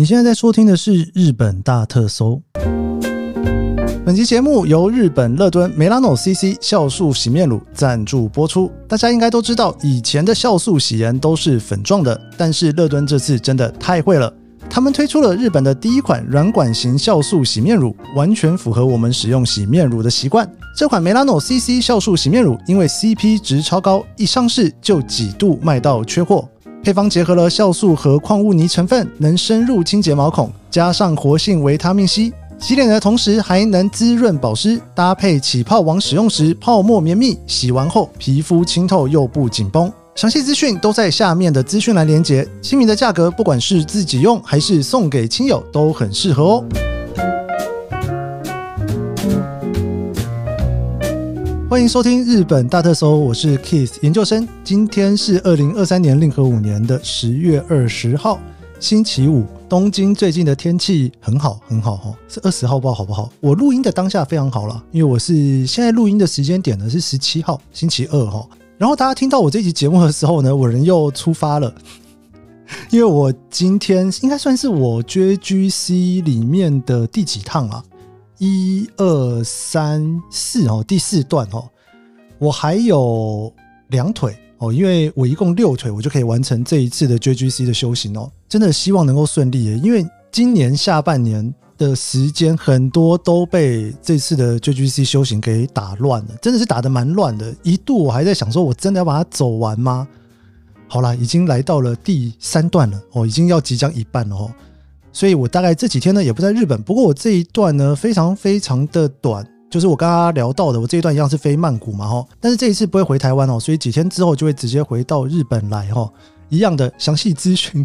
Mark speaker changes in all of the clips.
Speaker 1: 你现在在收听的是日本大特搜。本期节目由日本乐敦梅拉诺 CC 酵素洗面乳赞助播出。大家应该都知道，以前的酵素洗颜都是粉状的，但是乐敦这次真的太会了，他们推出了日本的第一款软管型酵素洗面乳，完全符合我们使用洗面乳的习惯。这款梅拉诺 CC 酵素洗面乳因为 CP 值超高，一上市就几度卖到缺货。配方结合了酵素和矿物泥成分，能深入清洁毛孔，加上活性维他命 C，洗脸的同时还能滋润保湿。搭配起泡网使用时，泡沫绵密，洗完后皮肤清透又不紧绷。详细资讯都在下面的资讯栏连接。亲民的价格，不管是自己用还是送给亲友，都很适合哦。欢迎收听日本大特搜，我是 Kiss 研究生。今天是二零二三年令和五年的十月二十号，星期五。东京最近的天气很好，很好哈，是二十号，不知道好不好？我录音的当下非常好了，因为我是现在录音的时间点呢是十七号，星期二哈。然后大家听到我这集节目的时候呢，我人又出发了，因为我今天应该算是我 JGC 里面的第几趟啊？一二三四哦，第四段哦，我还有两腿哦，因为我一共六腿，我就可以完成这一次的 JGC 的修行哦。真的希望能够顺利耶，因为今年下半年的时间很多都被这次的 JGC 修行给打乱了，真的是打得蛮乱的。一度我还在想说，我真的要把它走完吗？好了，已经来到了第三段了哦，已经要即将一半了哦。所以我大概这几天呢也不在日本，不过我这一段呢非常非常的短，就是我刚刚聊到的，我这一段一样是飞曼谷嘛哈，但是这一次不会回台湾哦，所以几天之后就会直接回到日本来哈，一样的详细资讯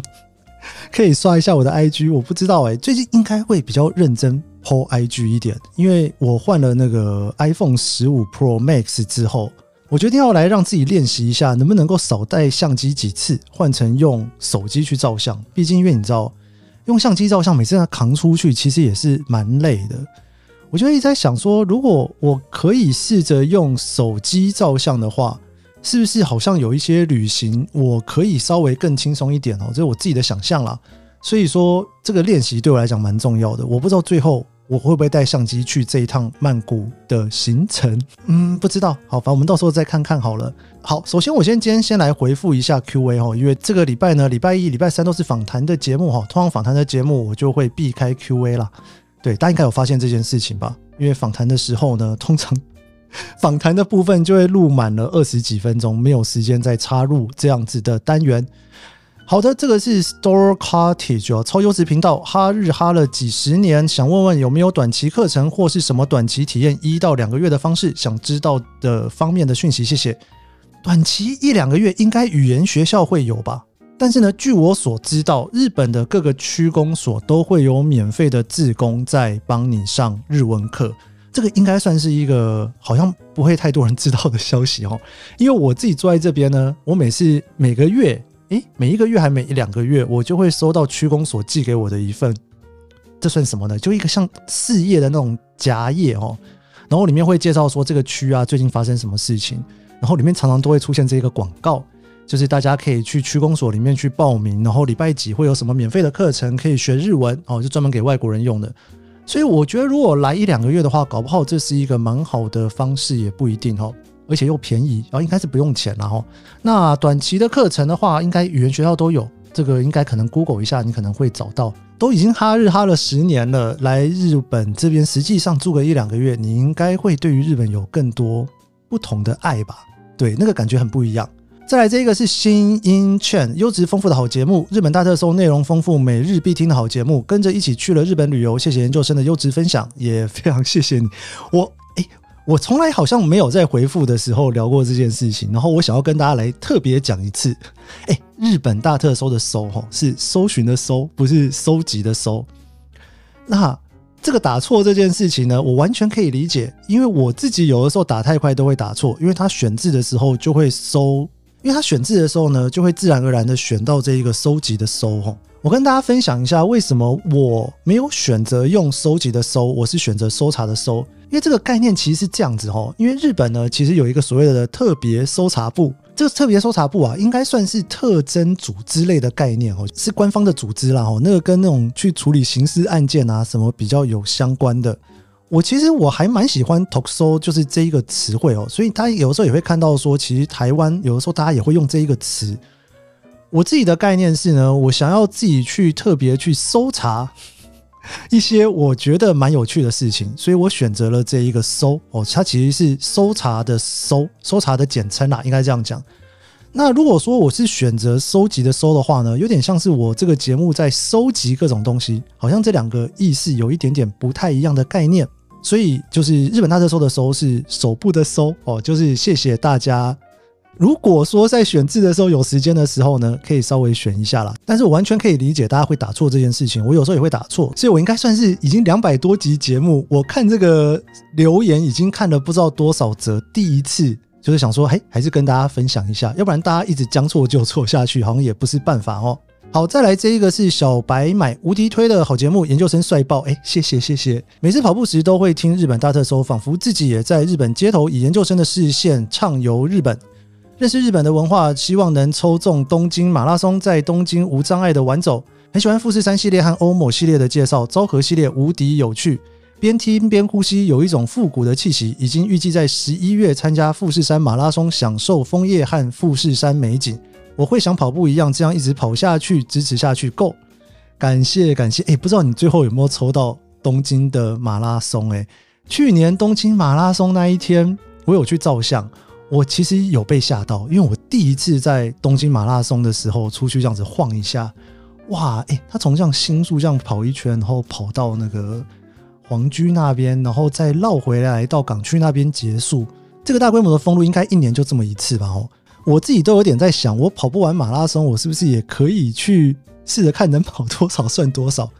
Speaker 1: 可以刷一下我的 IG，我不知道哎，最近应该会比较认真 po IG 一点，因为我换了那个 iPhone 十五 Pro Max 之后，我决定要来让自己练习一下，能不能够少带相机几次，换成用手机去照相，毕竟因为你知道。用相机照相，每次要扛出去，其实也是蛮累的。我就一直在想说，如果我可以试着用手机照相的话，是不是好像有一些旅行我可以稍微更轻松一点哦？这是我自己的想象啦。所以说，这个练习对我来讲蛮重要的。我不知道最后。我会不会带相机去这一趟曼谷的行程？嗯，不知道。好，反正我们到时候再看看好了。好，首先我先今天先来回复一下 Q&A 哈，因为这个礼拜呢，礼拜一、礼拜三都是访谈的节目哈。通常访谈的节目我就会避开 Q&A 啦。对，大家应该有发现这件事情吧？因为访谈的时候呢，通常 访谈的部分就会录满了二十几分钟，没有时间再插入这样子的单元。好的，这个是 Store Cottage 哦，超优质频道，哈日哈了几十年，想问问有没有短期课程或是什么短期体验一到两个月的方式，想知道的方面的讯息，谢谢。短期一两个月应该语言学校会有吧？但是呢，据我所知道，日本的各个区公所都会有免费的志工在帮你上日文课，这个应该算是一个好像不会太多人知道的消息哦。因为我自己坐在这边呢，我每次每个月。诶，每一个月还每一两个月，我就会收到区公所寄给我的一份，这算什么呢？就一个像事业的那种夹页哦，然后里面会介绍说这个区啊最近发生什么事情，然后里面常常都会出现这个广告，就是大家可以去区公所里面去报名，然后礼拜几会有什么免费的课程可以学日文哦，就专门给外国人用的。所以我觉得如果来一两个月的话，搞不好这是一个蛮好的方式，也不一定哦。而且又便宜，然后应该是不用钱了哈。那短期的课程的话，应该语言学校都有，这个应该可能 Google 一下，你可能会找到。都已经哈日哈了十年了，来日本这边实际上住个一两个月，你应该会对于日本有更多不同的爱吧？对，那个感觉很不一样。再来这个是新音券，优质丰富的好节目，日本大特搜，内容丰富，每日必听的好节目，跟着一起去了日本旅游。谢谢研究生的优质分享，也非常谢谢你。我。我从来好像没有在回复的时候聊过这件事情，然后我想要跟大家来特别讲一次。哎，日本大特搜的搜吼是搜寻的搜，不是收集的搜。那这个打错这件事情呢，我完全可以理解，因为我自己有的时候打太快都会打错，因为他选字的时候就会搜，因为他选字的时候呢，就会自然而然的选到这一个收集的搜吼。我跟大家分享一下为什么我没有选择用收集的收，我是选择搜查的搜。因为这个概念其实是这样子哦，因为日本呢其实有一个所谓的特别搜查部，这个特别搜查部啊，应该算是特征组织类的概念哦，是官方的组织啦哦，那个跟那种去处理刑事案件啊什么比较有相关的。我其实我还蛮喜欢 “toxo”，就是这一个词汇哦，所以他有的时候也会看到说，其实台湾有的时候大家也会用这一个词。我自己的概念是呢，我想要自己去特别去搜查一些我觉得蛮有趣的事情，所以我选择了这一个搜哦，它其实是搜查的搜，搜查的简称啦，应该这样讲。那如果说我是选择收集的收的话呢，有点像是我这个节目在收集各种东西，好像这两个意思有一点点不太一样的概念。所以就是日本大特搜的搜是手部的搜哦，就是谢谢大家。如果说在选字的时候有时间的时候呢，可以稍微选一下啦。但是我完全可以理解大家会打错这件事情，我有时候也会打错，所以我应该算是已经两百多集节目，我看这个留言已经看了不知道多少则，第一次就是想说，嘿，还是跟大家分享一下，要不然大家一直将错就错下去，好像也不是办法哦。好，再来这一个是小白买无敌推的好节目，研究生帅爆，哎，谢谢谢谢。每次跑步时都会听日本大特搜，仿佛自己也在日本街头，以研究生的视线畅游日本，认识日本的文化，希望能抽中东京马拉松，在东京无障碍的玩走。很喜欢富士山系列和欧某系列的介绍，昭和系列无敌有趣，边听边呼吸，有一种复古的气息。已经预计在十一月参加富士山马拉松，享受枫叶和富士山美景。我会想跑步一样，这样一直跑下去，支持下去。Go！，感谢感谢。哎，不知道你最后有没有抽到东京的马拉松？哎，去年东京马拉松那一天，我有去照相，我其实有被吓到，因为我第一次在东京马拉松的时候出去这样子晃一下，哇，哎，他从这样新宿这样跑一圈，然后跑到那个皇居那边，然后再绕回来到港区那边结束。这个大规模的封路应该一年就这么一次吧？哦。我自己都有点在想，我跑不完马拉松，我是不是也可以去试着看能跑多少算多少？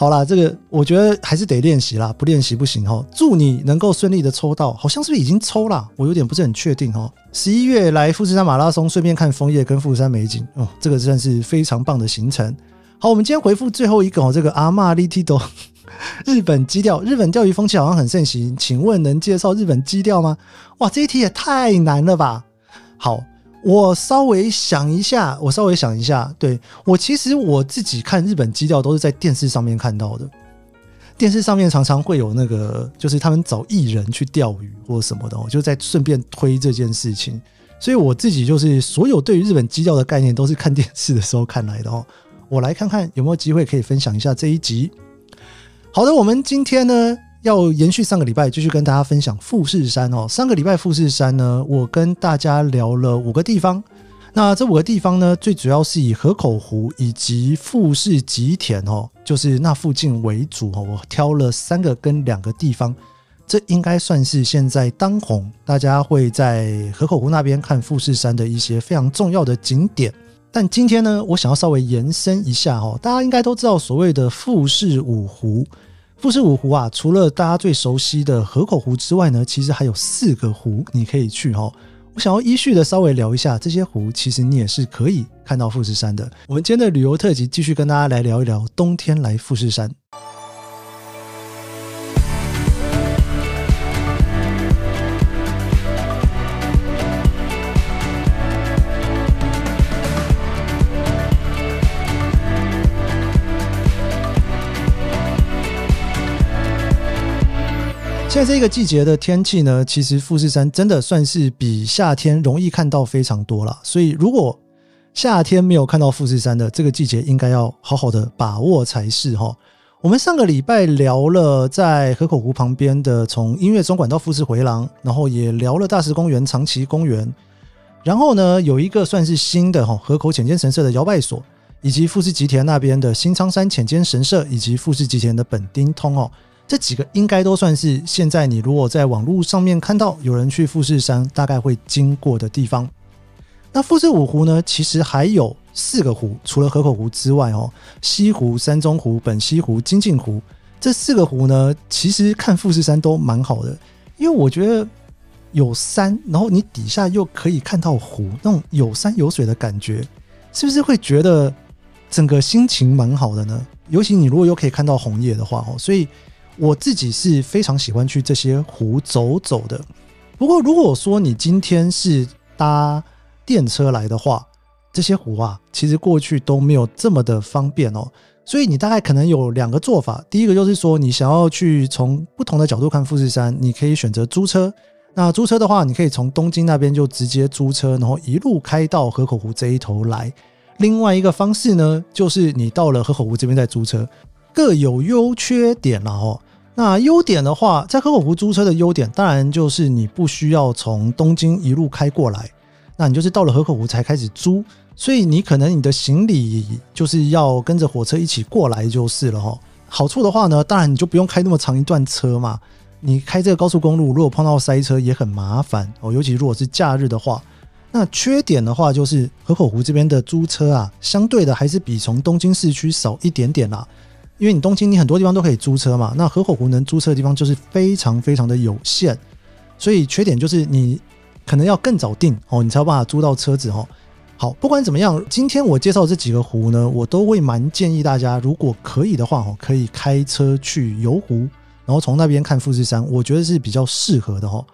Speaker 1: 好啦，这个我觉得还是得练习啦，不练习不行哦。祝你能够顺利的抽到，好像是不是已经抽了？我有点不是很确定哦。十一月来富士山马拉松，顺便看枫叶跟富士山美景哦，这个算是非常棒的行程。好，我们今天回复最后一个哦，这个阿玛利蒂多，日本基调，日本钓鱼风气好像很盛行，请问能介绍日本基调吗？哇，这一题也太难了吧！好。我稍微想一下，我稍微想一下，对我其实我自己看日本基调都是在电视上面看到的，电视上面常常会有那个，就是他们找艺人去钓鱼或者什么的，我就在顺便推这件事情，所以我自己就是所有对于日本基调的概念都是看电视的时候看来的哦。我来看看有没有机会可以分享一下这一集。好的，我们今天呢。要延续上个礼拜，继续跟大家分享富士山哦。上个礼拜富士山呢，我跟大家聊了五个地方。那这五个地方呢，最主要是以河口湖以及富士吉田哦，就是那附近为主哦。我挑了三个跟两个地方，这应该算是现在当红，大家会在河口湖那边看富士山的一些非常重要的景点。但今天呢，我想要稍微延伸一下哦，大家应该都知道所谓的富士五湖。富士五湖啊，除了大家最熟悉的河口湖之外呢，其实还有四个湖你可以去哈。我想要依序的稍微聊一下这些湖，其实你也是可以看到富士山的。我们今天的旅游特辑继续跟大家来聊一聊冬天来富士山。现在这个季节的天气呢，其实富士山真的算是比夏天容易看到非常多了。所以如果夏天没有看到富士山的这个季节，应该要好好的把握才是哈。我们上个礼拜聊了在河口湖旁边的从音乐总馆到富士回廊，然后也聊了大石公园、长崎公园，然后呢有一个算是新的哈河口浅间神社的摇拜所，以及富士吉田那边的新仓山浅间神社，以及富士吉田的本町通哦。这几个应该都算是现在你如果在网络上面看到有人去富士山，大概会经过的地方。那富士五湖呢？其实还有四个湖，除了河口湖之外哦，西湖、山中湖、本溪湖、金镜湖这四个湖呢，其实看富士山都蛮好的，因为我觉得有山，然后你底下又可以看到湖，那种有山有水的感觉，是不是会觉得整个心情蛮好的呢。尤其你如果又可以看到红叶的话哦，所以我自己是非常喜欢去这些湖走走的。不过如果说你今天是搭电车来的话，这些湖啊，其实过去都没有这么的方便哦。所以你大概可能有两个做法，第一个就是说你想要去从不同的角度看富士山，你可以选择租车。那租车的话，你可以从东京那边就直接租车，然后一路开到河口湖这一头来。另外一个方式呢，就是你到了河口湖这边再租车，各有优缺点了哦。那优点的话，在河口湖租车的优点，当然就是你不需要从东京一路开过来，那你就是到了河口湖才开始租，所以你可能你的行李就是要跟着火车一起过来就是了哈。好处的话呢，当然你就不用开那么长一段车嘛。你开这个高速公路，如果碰到塞车也很麻烦哦，尤其如果是假日的话。那缺点的话，就是河口湖这边的租车啊，相对的还是比从东京市区少一点点啦。因为你东京你很多地方都可以租车嘛，那河口湖能租车的地方就是非常非常的有限，所以缺点就是你可能要更早订哦，你才有办法租到车子哦。好，不管怎么样，今天我介绍这几个湖呢，我都会蛮建议大家，如果可以的话哦，可以开车去游湖。然后从那边看富士山，我觉得是比较适合的哈。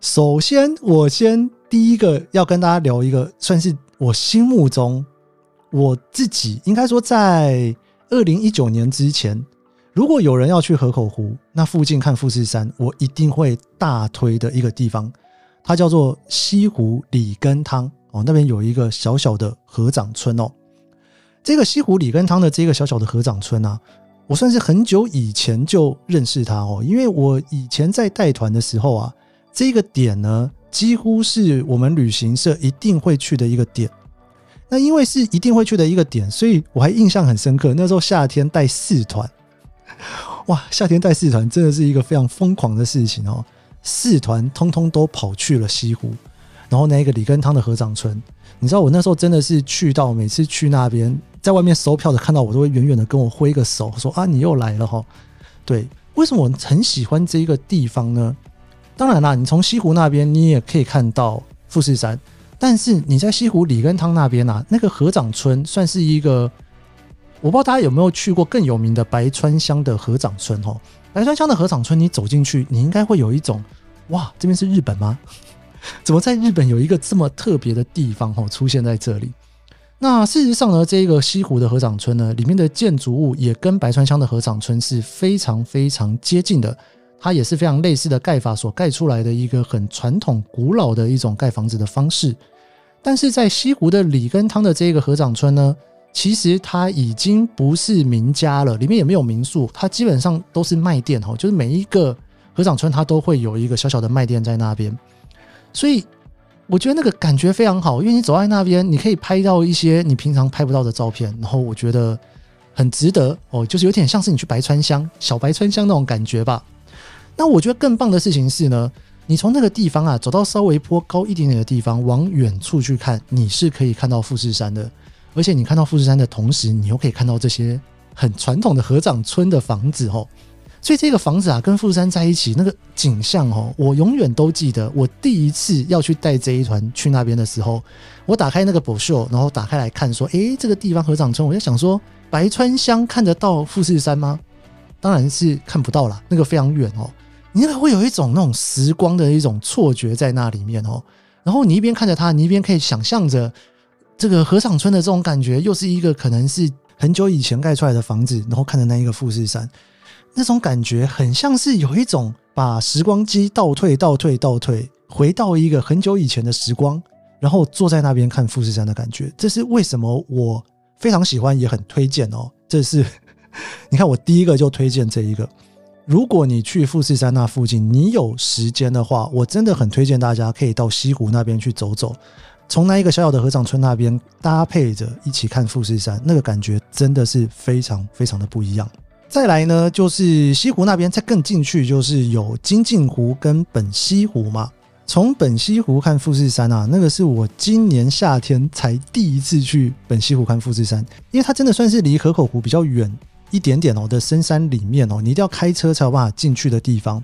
Speaker 1: 首先，我先第一个要跟大家聊一个，算是我心目中我自己应该说，在二零一九年之前，如果有人要去河口湖那附近看富士山，我一定会大推的一个地方，它叫做西湖里根汤哦。那边有一个小小的河长村哦。这个西湖里根汤的这个小小的河长村啊。我算是很久以前就认识他哦，因为我以前在带团的时候啊，这个点呢几乎是我们旅行社一定会去的一个点。那因为是一定会去的一个点，所以我还印象很深刻。那时候夏天带四团，哇，夏天带四团真的是一个非常疯狂的事情哦。四团通通都跑去了西湖，然后那个李根汤的合掌村，你知道我那时候真的是去到每次去那边。在外面收票的看到我都会远远的跟我挥个手，说啊你又来了哈。对，为什么我很喜欢这一个地方呢？当然啦，你从西湖那边你也可以看到富士山，但是你在西湖里根汤那边啊，那个河长村算是一个，我不知道大家有没有去过更有名的白川乡的河长村哈。白川乡的河长村，你走进去，你应该会有一种哇，这边是日本吗？怎么在日本有一个这么特别的地方哈出现在这里？那事实上呢，这个西湖的河长村呢，里面的建筑物也跟白川乡的河长村是非常非常接近的，它也是非常类似的盖法所盖出来的一个很传统古老的一种盖房子的方式。但是在西湖的里根汤的这个河长村呢，其实它已经不是民家了，里面也没有民宿，它基本上都是卖店哦，就是每一个河长村它都会有一个小小的卖店在那边，所以。我觉得那个感觉非常好，因为你走在那边，你可以拍到一些你平常拍不到的照片，然后我觉得很值得哦，就是有点像是你去白川乡、小白川乡那种感觉吧。那我觉得更棒的事情是呢，你从那个地方啊走到稍微坡高一点点的地方，往远处去看，你是可以看到富士山的，而且你看到富士山的同时，你又可以看到这些很传统的合掌村的房子哦。所以这个房子啊，跟富士山在一起那个景象哦，我永远都记得。我第一次要去带这一团去那边的时候，我打开那个博秀，然后打开来看，说：“诶，这个地方合掌村。”我就想说，白川乡看得到富士山吗？当然是看不到啦，那个非常远哦。你那个会有一种那种时光的一种错觉在那里面哦。然后你一边看着它，你一边可以想象着这个河场村的这种感觉，又是一个可能是很久以前盖出来的房子，然后看着那一个富士山。那种感觉很像是有一种把时光机倒退、倒退、倒退，回到一个很久以前的时光，然后坐在那边看富士山的感觉。这是为什么我非常喜欢，也很推荐哦。这是 你看，我第一个就推荐这一个。如果你去富士山那附近，你有时间的话，我真的很推荐大家可以到西湖那边去走走，从那一个小小的河长村那边搭配着一起看富士山，那个感觉真的是非常非常的不一样。再来呢，就是西湖那边再更进去，就是有金镜湖跟本溪湖嘛。从本溪湖看富士山啊，那个是我今年夏天才第一次去本溪湖看富士山，因为它真的算是离河口湖比较远一点点哦的深山里面哦，你一定要开车才有办法进去的地方。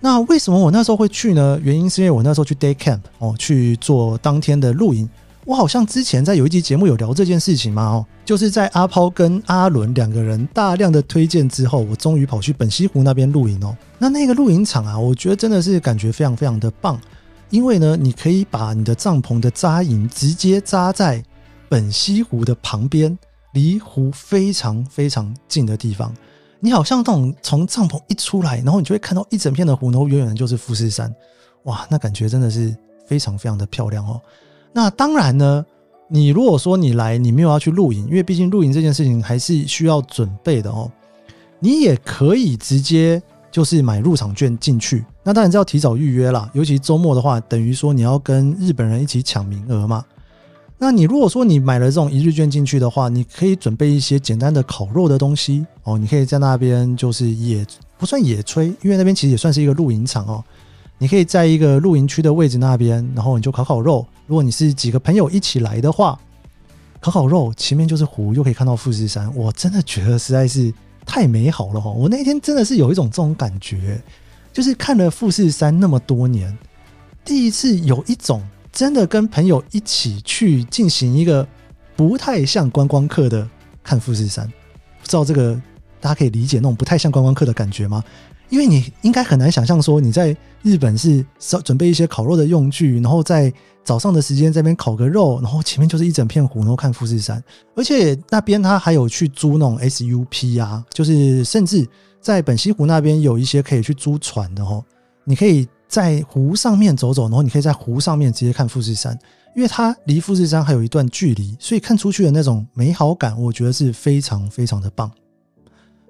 Speaker 1: 那为什么我那时候会去呢？原因是因为我那时候去 day camp 哦，去做当天的露营。我好像之前在有一集节目有聊这件事情嘛，哦，就是在阿抛跟阿伦两个人大量的推荐之后，我终于跑去本溪湖那边露营哦。那那个露营场啊，我觉得真的是感觉非常非常的棒，因为呢，你可以把你的帐篷的扎营直接扎在本溪湖的旁边，离湖非常非常近的地方。你好像那种从帐篷一出来，然后你就会看到一整片的湖，然后远远的就是富士山，哇，那感觉真的是非常非常的漂亮哦。那当然呢，你如果说你来，你没有要去露营，因为毕竟露营这件事情还是需要准备的哦。你也可以直接就是买入场券进去，那当然是要提早预约啦。尤其周末的话，等于说你要跟日本人一起抢名额嘛。那你如果说你买了这种一日券进去的话，你可以准备一些简单的烤肉的东西哦。你可以在那边就是野不算野炊，因为那边其实也算是一个露营场哦。你可以在一个露营区的位置那边，然后你就烤烤肉。如果你是几个朋友一起来的话，烤烤肉，前面就是湖，又可以看到富士山，我真的觉得实在是太美好了哈！我那天真的是有一种这种感觉，就是看了富士山那么多年，第一次有一种真的跟朋友一起去进行一个不太像观光客的看富士山，不知道这个大家可以理解那种不太像观光客的感觉吗？因为你应该很难想象说你在日本是准备一些烤肉的用具，然后在早上的时间这边烤个肉，然后前面就是一整片湖，然后看富士山。而且那边他还有去租那种 SUP 啊，就是甚至在本溪湖那边有一些可以去租船的哦。你可以在湖上面走走，然后你可以在湖上面直接看富士山，因为它离富士山还有一段距离，所以看出去的那种美好感，我觉得是非常非常的棒。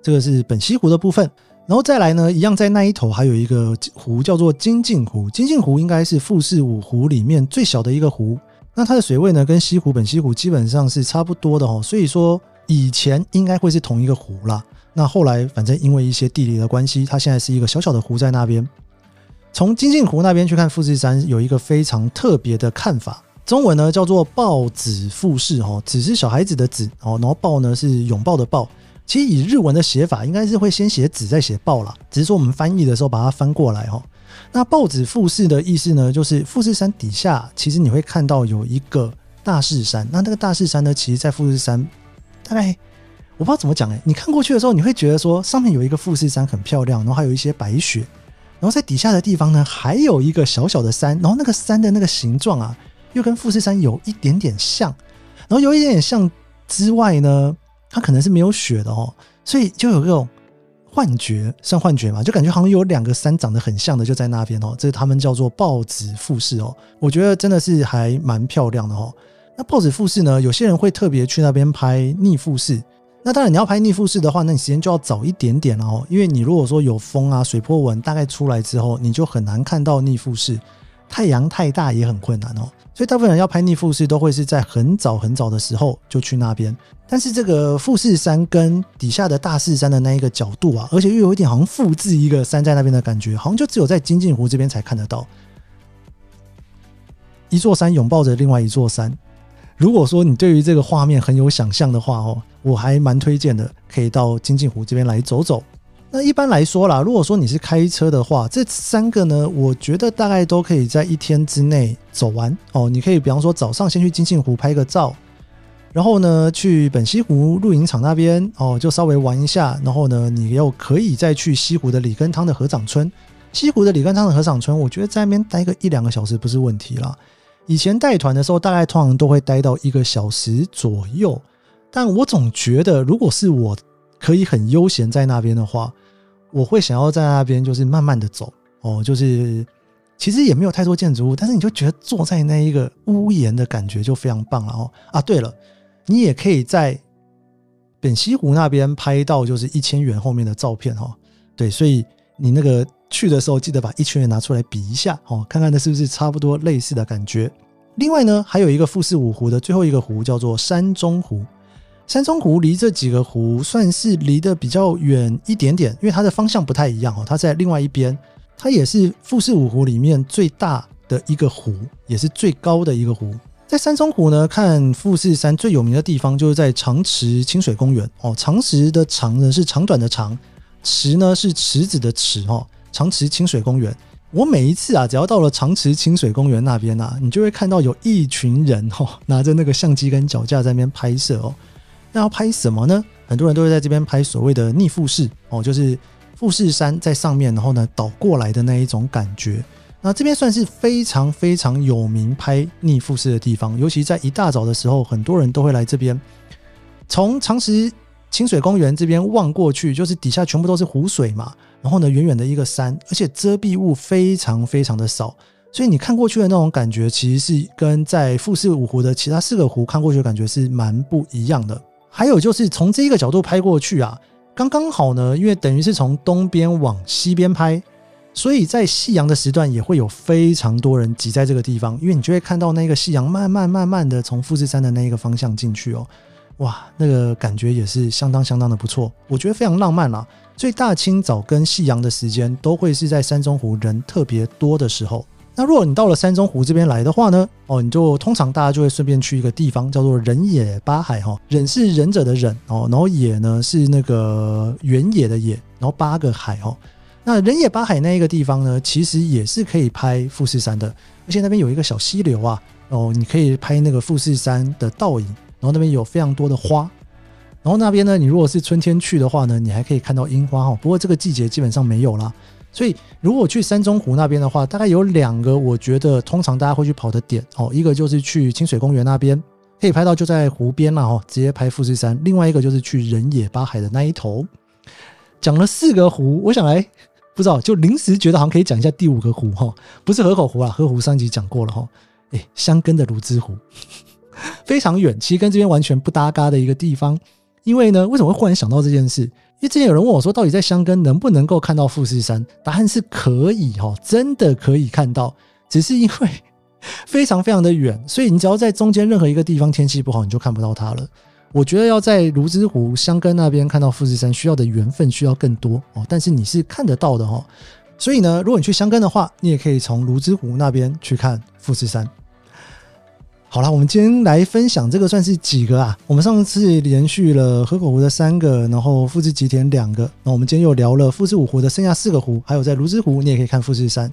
Speaker 1: 这个是本溪湖的部分。然后再来呢，一样在那一头还有一个湖叫做金镜湖。金镜湖应该是富士五湖里面最小的一个湖。那它的水位呢，跟西湖、本溪湖基本上是差不多的哦。所以说以前应该会是同一个湖啦。那后来反正因为一些地理的关系，它现在是一个小小的湖在那边。从金镜湖那边去看富士山，有一个非常特别的看法。中文呢叫做抱子富士哦，子是小孩子的子哦，然后抱呢是拥抱的抱。其实以日文的写法，应该是会先写“子”再写“抱”啦，只是说我们翻译的时候把它翻过来哈。那“抱子富士”的意思呢，就是富士山底下，其实你会看到有一个大士山。那那个大士山呢，其实在富士山大概我不知道怎么讲哎，你看过去的时候，你会觉得说上面有一个富士山很漂亮，然后还有一些白雪，然后在底下的地方呢，还有一个小小的山，然后那个山的那个形状啊，又跟富士山有一点点像，然后有一点点像之外呢。它可能是没有雪的哦，所以就有这种幻觉，算幻觉嘛，就感觉好像有两个山长得很像的就在那边哦。这他们叫做豹子富士哦，我觉得真的是还蛮漂亮的哦。那豹子富士呢，有些人会特别去那边拍逆富士。那当然你要拍逆富士的话，那你时间就要早一点点哦，因为你如果说有风啊、水波纹大概出来之后，你就很难看到逆富士。太阳太大也很困难哦，所以大部分人要拍逆富士都会是在很早很早的时候就去那边。但是这个富士山跟底下的大势山的那一个角度啊，而且又有一点好像复制一个山在那边的感觉，好像就只有在金镜湖这边才看得到。一座山拥抱着另外一座山。如果说你对于这个画面很有想象的话哦，我还蛮推荐的，可以到金镜湖这边来走走。那一般来说啦，如果说你是开车的话，这三个呢，我觉得大概都可以在一天之内走完哦。你可以比方说早上先去金镜湖拍个照，然后呢去本溪湖露营场那边哦，就稍微玩一下，然后呢你又可以再去西湖的里根汤的河长村。西湖的里根汤的河长村，我觉得在那边待个一两个小时不是问题啦。以前带团的时候，大概通常都会待到一个小时左右，但我总觉得如果是我。可以很悠闲在那边的话，我会想要在那边就是慢慢的走哦，就是其实也没有太多建筑物，但是你就觉得坐在那一个屋檐的感觉就非常棒了哦啊！对了，你也可以在本溪湖那边拍到就是一千元后面的照片哦。对，所以你那个去的时候记得把一千元拿出来比一下哦，看看那是不是差不多类似的感觉。另外呢，还有一个富士五湖的最后一个湖叫做山中湖。山中湖离这几个湖算是离得比较远一点点，因为它的方向不太一样哦。它在另外一边，它也是富士五湖里面最大的一个湖，也是最高的一个湖。在山中湖呢，看富士山最有名的地方就是在长池清水公园哦。长池的长呢是长短的长，池呢是池子的池哦。长池清水公园我每一次啊，只要到了长池清水公园那边啊，你就会看到有一群人哦，拿着那个相机跟脚架在那边拍摄哦。那要拍什么呢？很多人都会在这边拍所谓的逆富士哦，就是富士山在上面，然后呢倒过来的那一种感觉。那这边算是非常非常有名拍逆富士的地方，尤其在一大早的时候，很多人都会来这边。从长池清水公园这边望过去，就是底下全部都是湖水嘛，然后呢远远的一个山，而且遮蔽物非常非常的少，所以你看过去的那种感觉，其实是跟在富士五湖的其他四个湖看过去的感觉是蛮不一样的。还有就是从这一个角度拍过去啊，刚刚好呢，因为等于是从东边往西边拍。所以在夕阳的时段也会有非常多人挤在这个地方，因为你就会看到那个夕阳慢慢慢慢的从富士山的那一个方向进去哦，哇，那个感觉也是相当相当的不错，我觉得非常浪漫啦。最大清早跟夕阳的时间都会是在山中湖人特别多的时候。那如果你到了山中湖这边来的话呢，哦，你就通常大家就会顺便去一个地方叫做忍野八海哈，忍是忍者的忍哦，然后野呢是那个原野的野，然后八个海哦。那人野八海那一个地方呢，其实也是可以拍富士山的，而且那边有一个小溪流啊，哦，你可以拍那个富士山的倒影，然后那边有非常多的花，然后那边呢，你如果是春天去的话呢，你还可以看到樱花哈，不过这个季节基本上没有啦。所以如果去山中湖那边的话，大概有两个我觉得通常大家会去跑的点哦，一个就是去清水公园那边可以拍到就在湖边了哦，直接拍富士山；另外一个就是去人野八海的那一头。讲了四个湖，我想来。不知道，就临时觉得好像可以讲一下第五个湖哈，不是河口湖啊，河湖上集讲过了哈。哎，香根的芦之湖非常远，其实跟这边完全不搭嘎的一个地方。因为呢，为什么会忽然想到这件事？因为之前有人问我说，到底在香根能不能够看到富士山？答案是可以哈，真的可以看到，只是因为非常非常的远，所以你只要在中间任何一个地方天气不好，你就看不到它了。我觉得要在芦之湖香根那边看到富士山，需要的缘分需要更多哦。但是你是看得到的哈，所以呢，如果你去香根的话，你也可以从芦之湖那边去看富士山。好了，我们今天来分享这个算是几个啊？我们上次连续了河口湖的三个，然后富士吉田两个，那我们今天又聊了富士五湖的剩下四个湖，还有在芦之湖你也可以看富士山。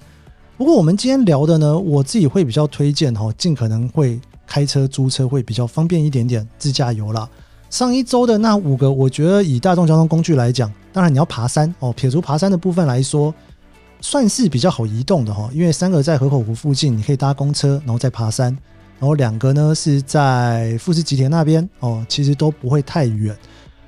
Speaker 1: 不过我们今天聊的呢，我自己会比较推荐哈，尽可能会。开车租车会比较方便一点点，自驾游啦。上一周的那五个，我觉得以大众交通工具来讲，当然你要爬山哦，撇除爬山的部分来说，算是比较好移动的哈。因为三个在河口湖附近，你可以搭公车，然后再爬山；然后两个呢是在富士吉田那边哦，其实都不会太远。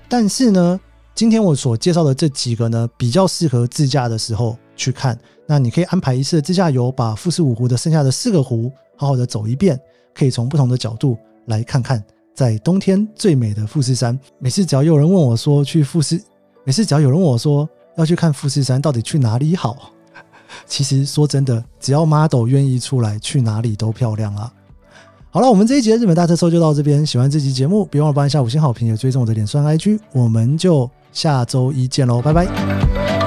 Speaker 1: 但是呢，今天我所介绍的这几个呢，比较适合自驾的时候去看。那你可以安排一次自驾游，把富士五湖的剩下的四个湖好好的走一遍。可以从不同的角度来看看，在冬天最美的富士山。每次只要有人问我说去富士，每次只要有人问我说要去看富士山，到底去哪里好？其实说真的，只要 model 愿意出来，去哪里都漂亮啊。好了，我们这一集的日本大特搜就到这边。喜欢这期节目，别忘了帮一下五星好评，也追踪我的脸书 IG。我们就下周一见喽，拜拜。